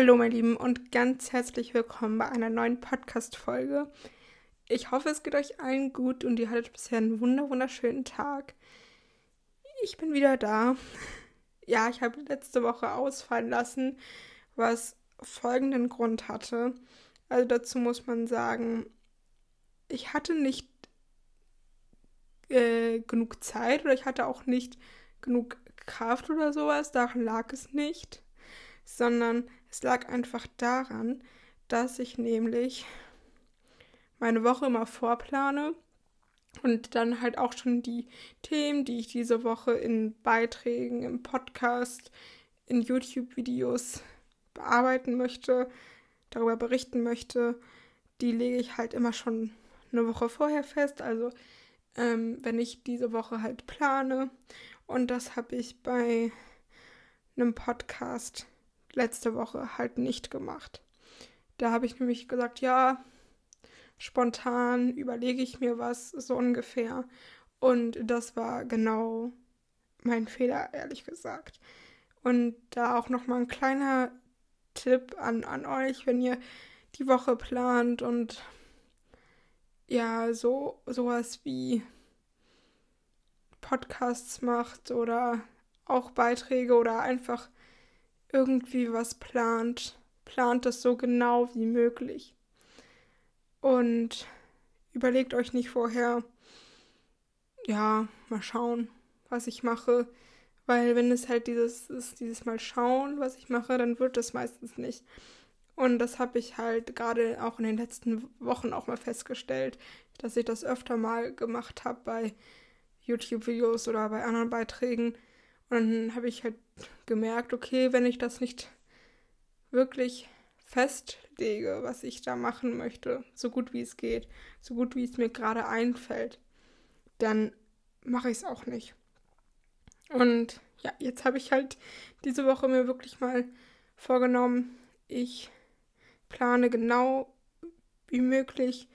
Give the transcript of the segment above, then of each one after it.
Hallo, meine Lieben, und ganz herzlich willkommen bei einer neuen Podcast-Folge. Ich hoffe, es geht euch allen gut und ihr hattet bisher einen wunder wunderschönen Tag. Ich bin wieder da. Ja, ich habe letzte Woche ausfallen lassen, was folgenden Grund hatte. Also dazu muss man sagen, ich hatte nicht äh, genug Zeit oder ich hatte auch nicht genug Kraft oder sowas. Daran lag es nicht, sondern es lag einfach daran, dass ich nämlich meine Woche immer vorplane und dann halt auch schon die Themen, die ich diese Woche in Beiträgen, im Podcast, in YouTube-Videos bearbeiten möchte, darüber berichten möchte, die lege ich halt immer schon eine Woche vorher fest. Also ähm, wenn ich diese Woche halt plane. Und das habe ich bei einem Podcast letzte Woche halt nicht gemacht. Da habe ich nämlich gesagt, ja, spontan überlege ich mir was, so ungefähr. Und das war genau mein Fehler, ehrlich gesagt. Und da auch nochmal ein kleiner Tipp an, an euch, wenn ihr die Woche plant und ja, so sowas wie Podcasts macht oder auch Beiträge oder einfach irgendwie was plant, plant es so genau wie möglich. Und überlegt euch nicht vorher, ja, mal schauen, was ich mache. Weil wenn es halt dieses ist, dieses Mal schauen, was ich mache, dann wird es meistens nicht. Und das habe ich halt gerade auch in den letzten Wochen auch mal festgestellt, dass ich das öfter mal gemacht habe bei YouTube-Videos oder bei anderen Beiträgen. Und dann habe ich halt gemerkt, okay, wenn ich das nicht wirklich festlege, was ich da machen möchte, so gut wie es geht, so gut wie es mir gerade einfällt, dann mache ich es auch nicht. Und ja, jetzt habe ich halt diese Woche mir wirklich mal vorgenommen, ich plane genau wie möglich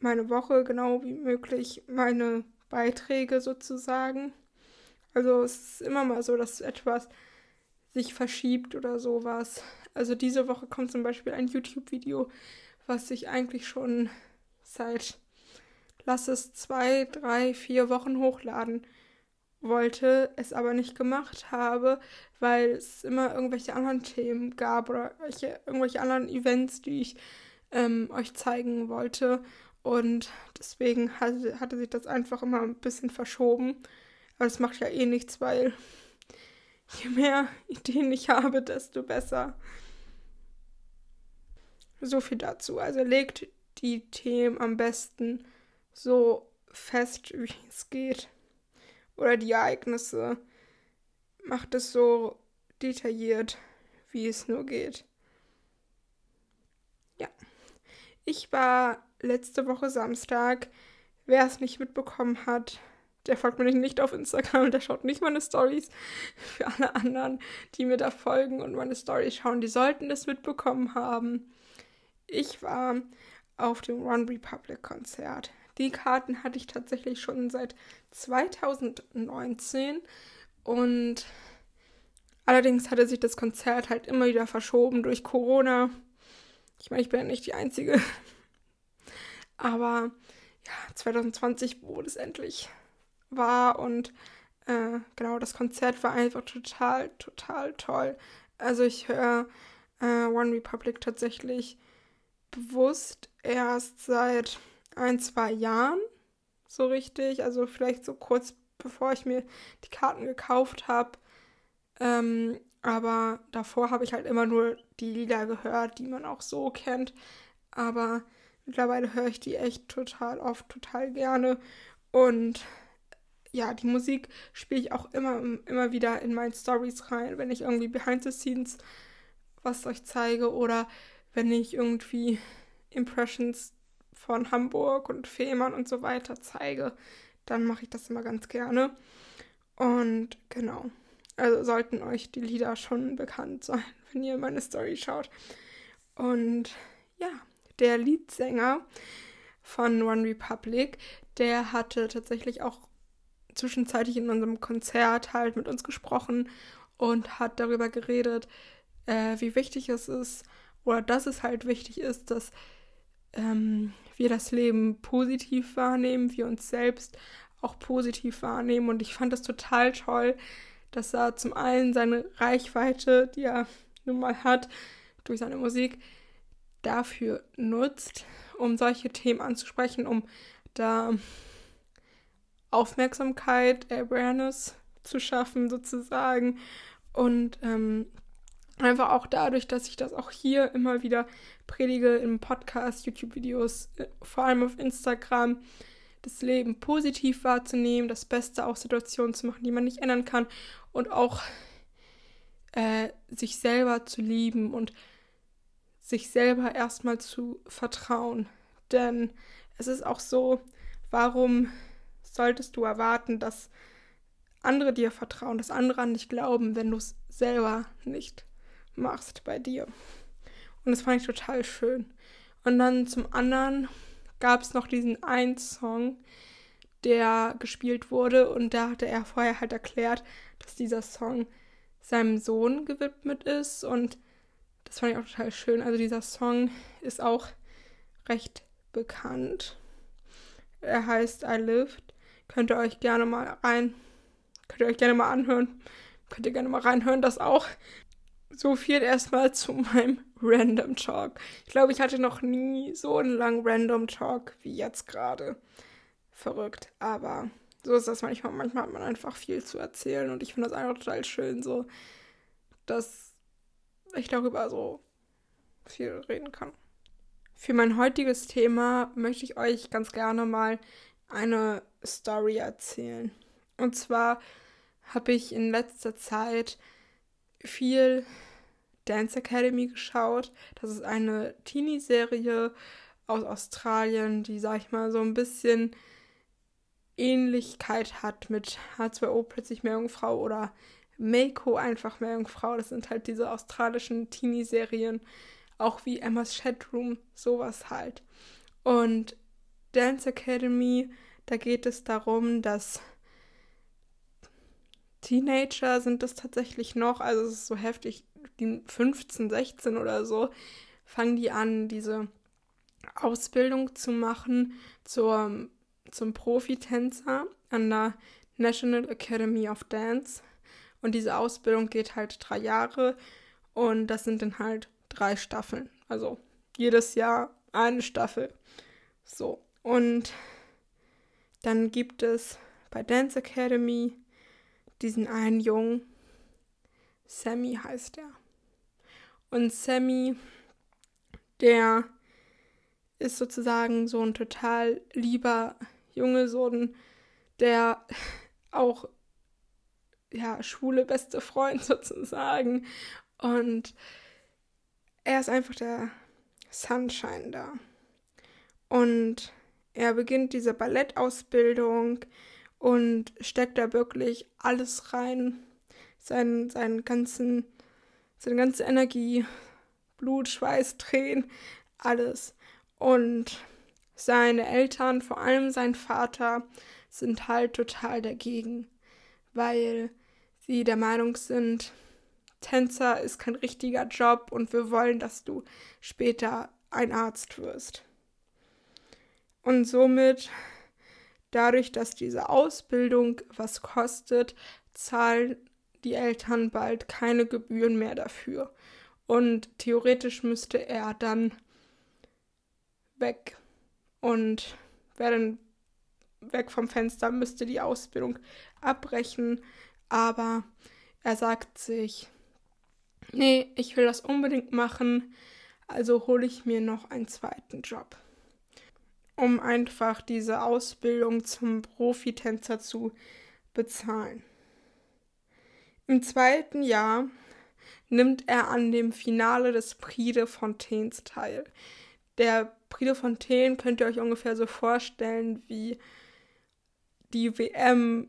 meine Woche, genau wie möglich meine Beiträge sozusagen. Also es ist immer mal so, dass etwas sich verschiebt oder sowas. Also diese Woche kommt zum Beispiel ein YouTube-Video, was ich eigentlich schon seit, lass es zwei, drei, vier Wochen hochladen wollte, es aber nicht gemacht habe, weil es immer irgendwelche anderen Themen gab oder irgendwelche anderen Events, die ich ähm, euch zeigen wollte. Und deswegen hatte, hatte sich das einfach immer ein bisschen verschoben. Aber das macht ja eh nichts, weil je mehr Ideen ich habe, desto besser. So viel dazu. Also legt die Themen am besten so fest, wie es geht. Oder die Ereignisse. Macht es so detailliert, wie es nur geht. Ja. Ich war letzte Woche Samstag, wer es nicht mitbekommen hat, der folgt mir nicht auf Instagram, der schaut nicht meine Stories. Für alle anderen, die mir da folgen und meine Stories schauen, die sollten das mitbekommen haben. Ich war auf dem One Republic Konzert. Die Karten hatte ich tatsächlich schon seit 2019 und allerdings hatte sich das Konzert halt immer wieder verschoben durch Corona. Ich meine, ich bin ja nicht die Einzige. Aber ja, 2020 wurde es endlich war und äh, genau, das Konzert war einfach total, total toll. Also ich höre äh, One Republic tatsächlich bewusst erst seit ein, zwei Jahren so richtig. Also vielleicht so kurz bevor ich mir die Karten gekauft habe. Ähm, aber davor habe ich halt immer nur die Lieder gehört, die man auch so kennt. Aber mittlerweile höre ich die echt total oft, total gerne. Und ja, die Musik spiele ich auch immer, immer wieder in meinen Stories rein, wenn ich irgendwie behind the scenes was euch zeige oder wenn ich irgendwie Impressions von Hamburg und Fehmarn und so weiter zeige, dann mache ich das immer ganz gerne. Und genau, also sollten euch die Lieder schon bekannt sein, wenn ihr meine Story schaut. Und ja, der Leadsänger von One Republic, der hatte tatsächlich auch zwischenzeitlich in unserem Konzert halt mit uns gesprochen und hat darüber geredet, äh, wie wichtig es ist, oder dass es halt wichtig ist, dass ähm, wir das Leben positiv wahrnehmen, wir uns selbst auch positiv wahrnehmen. Und ich fand das total toll, dass er zum einen seine Reichweite, die er nun mal hat, durch seine Musik, dafür nutzt, um solche Themen anzusprechen, um da Aufmerksamkeit, Awareness zu schaffen, sozusagen. Und ähm, einfach auch dadurch, dass ich das auch hier immer wieder predige im Podcast, YouTube-Videos, äh, vor allem auf Instagram, das Leben positiv wahrzunehmen, das Beste aus Situationen zu machen, die man nicht ändern kann und auch äh, sich selber zu lieben und sich selber erstmal zu vertrauen. Denn es ist auch so, warum solltest du erwarten, dass andere dir vertrauen, dass andere an dich glauben, wenn du es selber nicht machst bei dir. Und das fand ich total schön. Und dann zum anderen gab es noch diesen einen Song, der gespielt wurde und da hatte er vorher halt erklärt, dass dieser Song seinem Sohn gewidmet ist und das fand ich auch total schön. Also dieser Song ist auch recht bekannt. Er heißt I Lived. Könnt ihr euch gerne mal rein, könnt ihr euch gerne mal anhören. Könnt ihr gerne mal reinhören, das auch. So viel erstmal zu meinem Random Talk. Ich glaube, ich hatte noch nie so einen langen Random Talk wie jetzt gerade. Verrückt, aber so ist das manchmal. Manchmal hat man einfach viel zu erzählen und ich finde das einfach total schön, so, dass ich darüber so viel reden kann. Für mein heutiges Thema möchte ich euch ganz gerne mal eine Story erzählen. Und zwar habe ich in letzter Zeit viel Dance Academy geschaut. Das ist eine Teenie-Serie aus Australien, die, sag ich mal, so ein bisschen Ähnlichkeit hat mit H2O plötzlich Meerjungfrau oder Mako einfach Meerjungfrau. Das sind halt diese australischen Teenie-Serien, auch wie Emma's Chatroom, sowas halt. Und Dance Academy, da geht es darum, dass Teenager sind das tatsächlich noch, also es ist so heftig, die 15, 16 oder so, fangen die an, diese Ausbildung zu machen zur, zum Profitänzer an der National Academy of Dance. Und diese Ausbildung geht halt drei Jahre und das sind dann halt drei Staffeln. Also jedes Jahr eine Staffel. So. Und dann gibt es bei Dance Academy diesen einen Jungen, Sammy heißt er. Und Sammy, der ist sozusagen so ein total lieber Junge, so ein, der auch, ja, schwule beste Freund sozusagen. Und er ist einfach der Sunshine da. Und er beginnt diese Ballettausbildung und steckt da wirklich alles rein. Seinen, seinen ganzen, seine ganze Energie, Blut, Schweiß, Tränen, alles. Und seine Eltern, vor allem sein Vater, sind halt total dagegen, weil sie der Meinung sind, Tänzer ist kein richtiger Job und wir wollen, dass du später ein Arzt wirst. Und somit Dadurch, dass diese Ausbildung was kostet, zahlen die Eltern bald keine Gebühren mehr dafür. Und theoretisch müsste er dann weg. Und wäre dann weg vom Fenster, müsste die Ausbildung abbrechen. Aber er sagt sich, nee, ich will das unbedingt machen, also hole ich mir noch einen zweiten Job um einfach diese Ausbildung zum Profitänzer zu bezahlen. Im zweiten Jahr nimmt er an dem Finale des Prix de Fontaines teil. Der Prix de Fontaine könnt ihr euch ungefähr so vorstellen wie die WM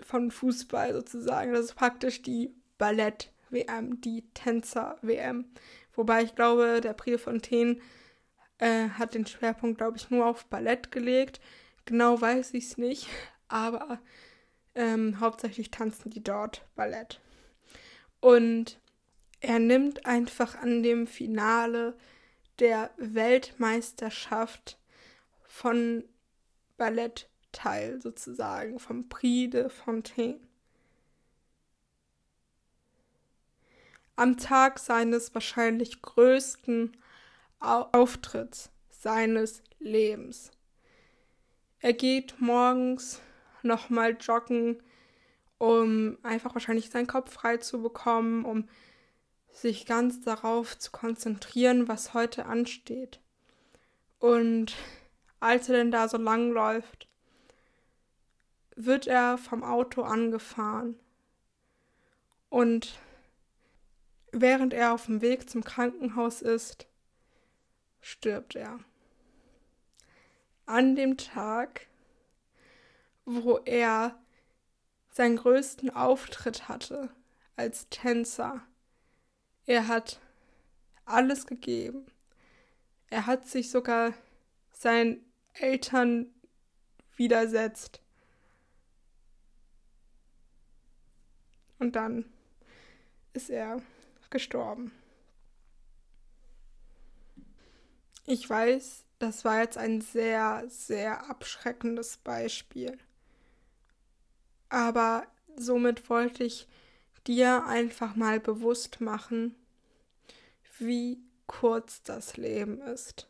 von Fußball sozusagen. Das ist praktisch die Ballett-WM, die Tänzer-WM. Wobei ich glaube, der Prix de Fontaine äh, hat den Schwerpunkt, glaube ich, nur auf Ballett gelegt. Genau weiß ich es nicht, aber ähm, hauptsächlich tanzen die dort Ballett. Und er nimmt einfach an dem Finale der Weltmeisterschaft von Ballett teil, sozusagen, vom Prix de Fontaine. Am Tag seines wahrscheinlich größten Auftritts seines Lebens. Er geht morgens nochmal joggen, um einfach wahrscheinlich seinen Kopf frei zu bekommen, um sich ganz darauf zu konzentrieren, was heute ansteht. Und als er denn da so lang läuft, wird er vom Auto angefahren. Und während er auf dem Weg zum Krankenhaus ist, stirbt er. An dem Tag, wo er seinen größten Auftritt hatte als Tänzer er hat alles gegeben. Er hat sich sogar seinen Eltern widersetzt. Und dann ist er gestorben. Ich weiß, das war jetzt ein sehr, sehr abschreckendes Beispiel. Aber somit wollte ich dir einfach mal bewusst machen, wie kurz das Leben ist.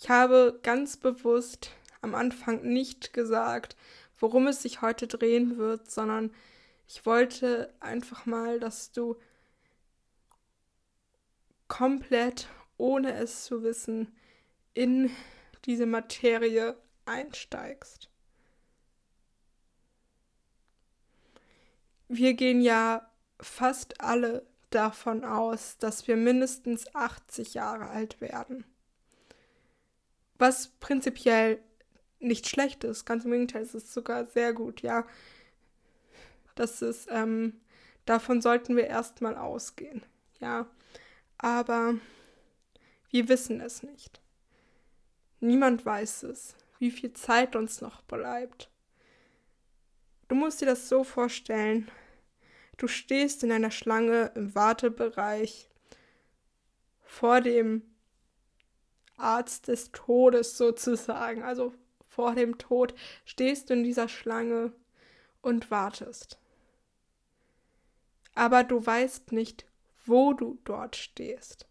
Ich habe ganz bewusst am Anfang nicht gesagt, worum es sich heute drehen wird, sondern ich wollte einfach mal, dass du komplett, ohne es zu wissen, in diese Materie einsteigst. wir gehen ja fast alle davon aus, dass wir mindestens 80 Jahre alt werden. Was prinzipiell nicht schlecht ist, ganz im Gegenteil, es ist sogar sehr gut, ja. Das ist, ähm, davon sollten wir erstmal ausgehen, ja. Aber wir wissen es nicht. Niemand weiß es, wie viel Zeit uns noch bleibt. Du musst dir das so vorstellen, Du stehst in einer Schlange im Wartebereich vor dem Arzt des Todes sozusagen, also vor dem Tod, stehst du in dieser Schlange und wartest. Aber du weißt nicht, wo du dort stehst.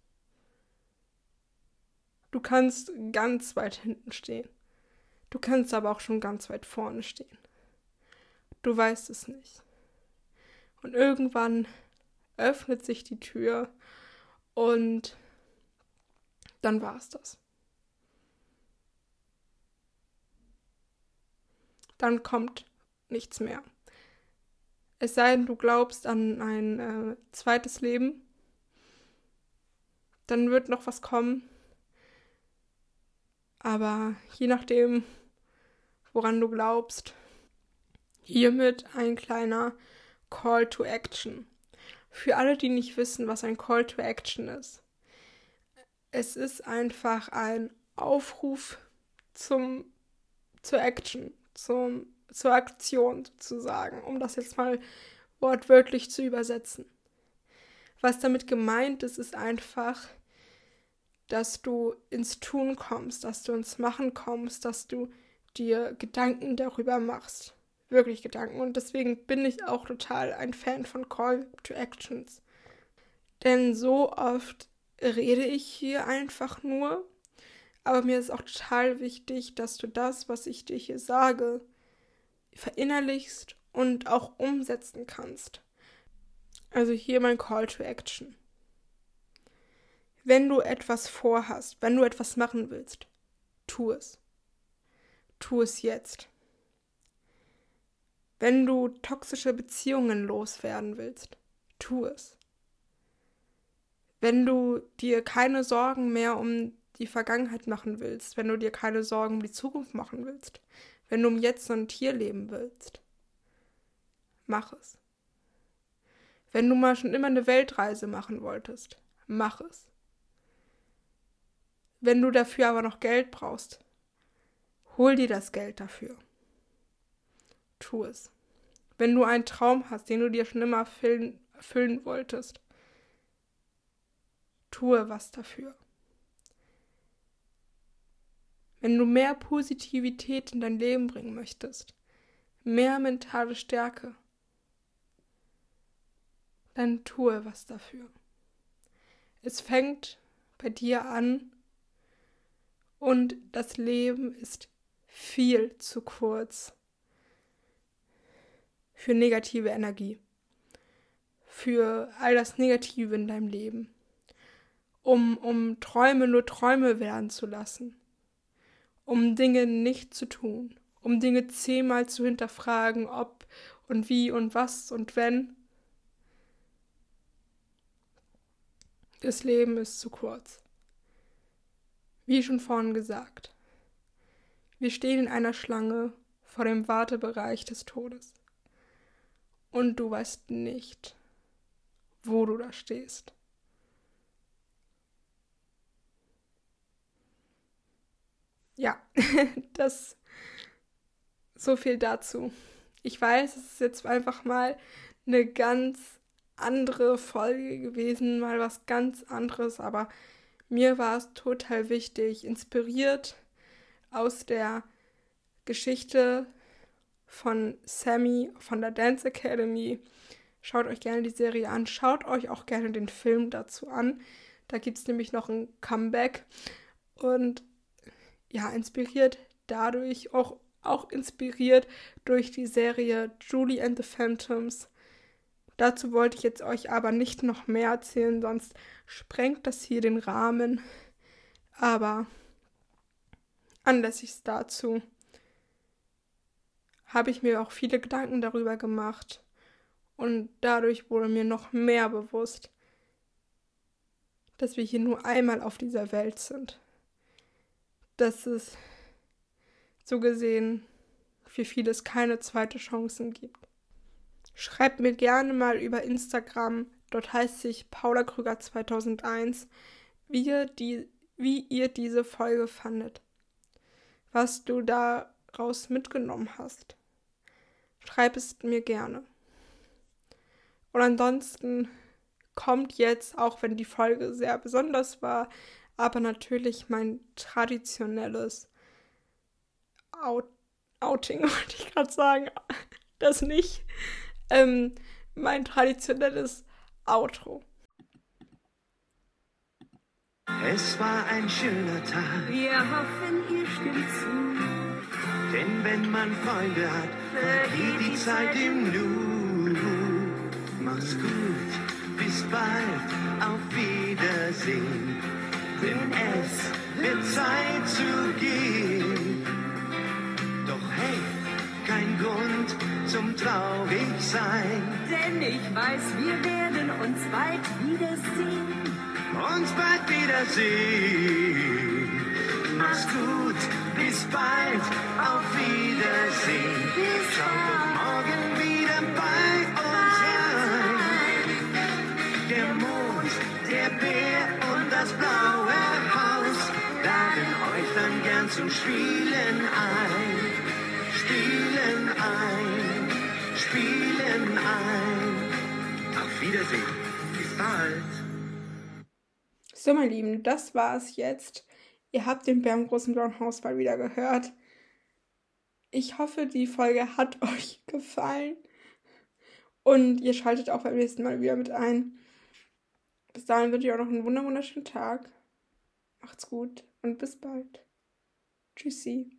Du kannst ganz weit hinten stehen. Du kannst aber auch schon ganz weit vorne stehen. Du weißt es nicht. Und irgendwann öffnet sich die Tür und dann war es das. Dann kommt nichts mehr. Es sei denn, du glaubst an ein äh, zweites Leben, dann wird noch was kommen. Aber je nachdem, woran du glaubst, hiermit ein kleiner Call to Action. Für alle, die nicht wissen, was ein Call to Action ist. Es ist einfach ein Aufruf zum, zur Action, zum, zur Aktion sozusagen, um das jetzt mal wortwörtlich zu übersetzen. Was damit gemeint ist, ist einfach, dass du ins Tun kommst, dass du ins Machen kommst, dass du dir Gedanken darüber machst wirklich Gedanken. Und deswegen bin ich auch total ein Fan von Call to Actions. Denn so oft rede ich hier einfach nur. Aber mir ist auch total wichtig, dass du das, was ich dir hier sage, verinnerlichst und auch umsetzen kannst. Also hier mein Call to Action. Wenn du etwas vorhast, wenn du etwas machen willst, tu es. Tu es jetzt. Wenn du toxische Beziehungen loswerden willst, tu es. Wenn du dir keine Sorgen mehr um die Vergangenheit machen willst, wenn du dir keine Sorgen um die Zukunft machen willst, wenn du um jetzt und hier leben willst, mach es. Wenn du mal schon immer eine Weltreise machen wolltest, mach es. Wenn du dafür aber noch Geld brauchst, hol dir das Geld dafür tu es. Wenn du einen Traum hast, den du dir schon immer erfüllen, erfüllen wolltest, tue was dafür. Wenn du mehr Positivität in dein Leben bringen möchtest, mehr mentale Stärke, dann tue was dafür. Es fängt bei dir an und das Leben ist viel zu kurz für negative Energie, für all das Negative in deinem Leben, um, um Träume nur Träume werden zu lassen, um Dinge nicht zu tun, um Dinge zehnmal zu hinterfragen, ob und wie und was und wenn. Das Leben ist zu kurz. Wie schon vorhin gesagt, wir stehen in einer Schlange vor dem Wartebereich des Todes. Und du weißt nicht, wo du da stehst. Ja, das so viel dazu. Ich weiß, es ist jetzt einfach mal eine ganz andere Folge gewesen, mal was ganz anderes, aber mir war es total wichtig, inspiriert aus der Geschichte von Sammy von der Dance Academy. Schaut euch gerne die Serie an. Schaut euch auch gerne den Film dazu an. Da gibt es nämlich noch ein Comeback. Und ja, inspiriert dadurch, auch, auch inspiriert durch die Serie Julie and the Phantoms. Dazu wollte ich jetzt euch aber nicht noch mehr erzählen, sonst sprengt das hier den Rahmen. Aber anlässlich dazu habe ich mir auch viele Gedanken darüber gemacht und dadurch wurde mir noch mehr bewusst, dass wir hier nur einmal auf dieser Welt sind. Dass es so gesehen für vieles keine zweite Chancen gibt. Schreibt mir gerne mal über Instagram, dort heißt sich Paula Krüger 2001, wie ihr, die, wie ihr diese Folge fandet. Was du daraus mitgenommen hast schreib es mir gerne. Und ansonsten kommt jetzt, auch wenn die Folge sehr besonders war, aber natürlich mein traditionelles Out Outing, wollte ich gerade sagen. Das nicht. Ähm, mein traditionelles Outro. Es war ein schöner Tag. Wir hoffen, ihr stimmt zu. Denn wenn man Freunde hat, vergeht die Zeit im Nu. Mach's gut, bis bald, auf Wiedersehen. Denn es wird Zeit zu gehen. Grund zum traurig sein. Denn ich weiß, wir werden uns bald wiedersehen. Uns bald wiedersehen. Mach's gut, bis bald, auf Wiedersehen. Schau doch morgen wieder bei uns rein. Der Mond, der Bär und das blaue Haus laden euch dann gern zum Spielen ein. Spielen ein, spielen ein. Auf Wiedersehen, bis bald. So, meine Lieben, das war es jetzt. Ihr habt den Bär im großen blauen Haus mal wieder gehört. Ich hoffe, die Folge hat euch gefallen. Und ihr schaltet auch beim nächsten Mal wieder mit ein. Bis dahin wünsche ich auch noch einen wunderschönen Tag. Macht's gut und bis bald. Tschüssi.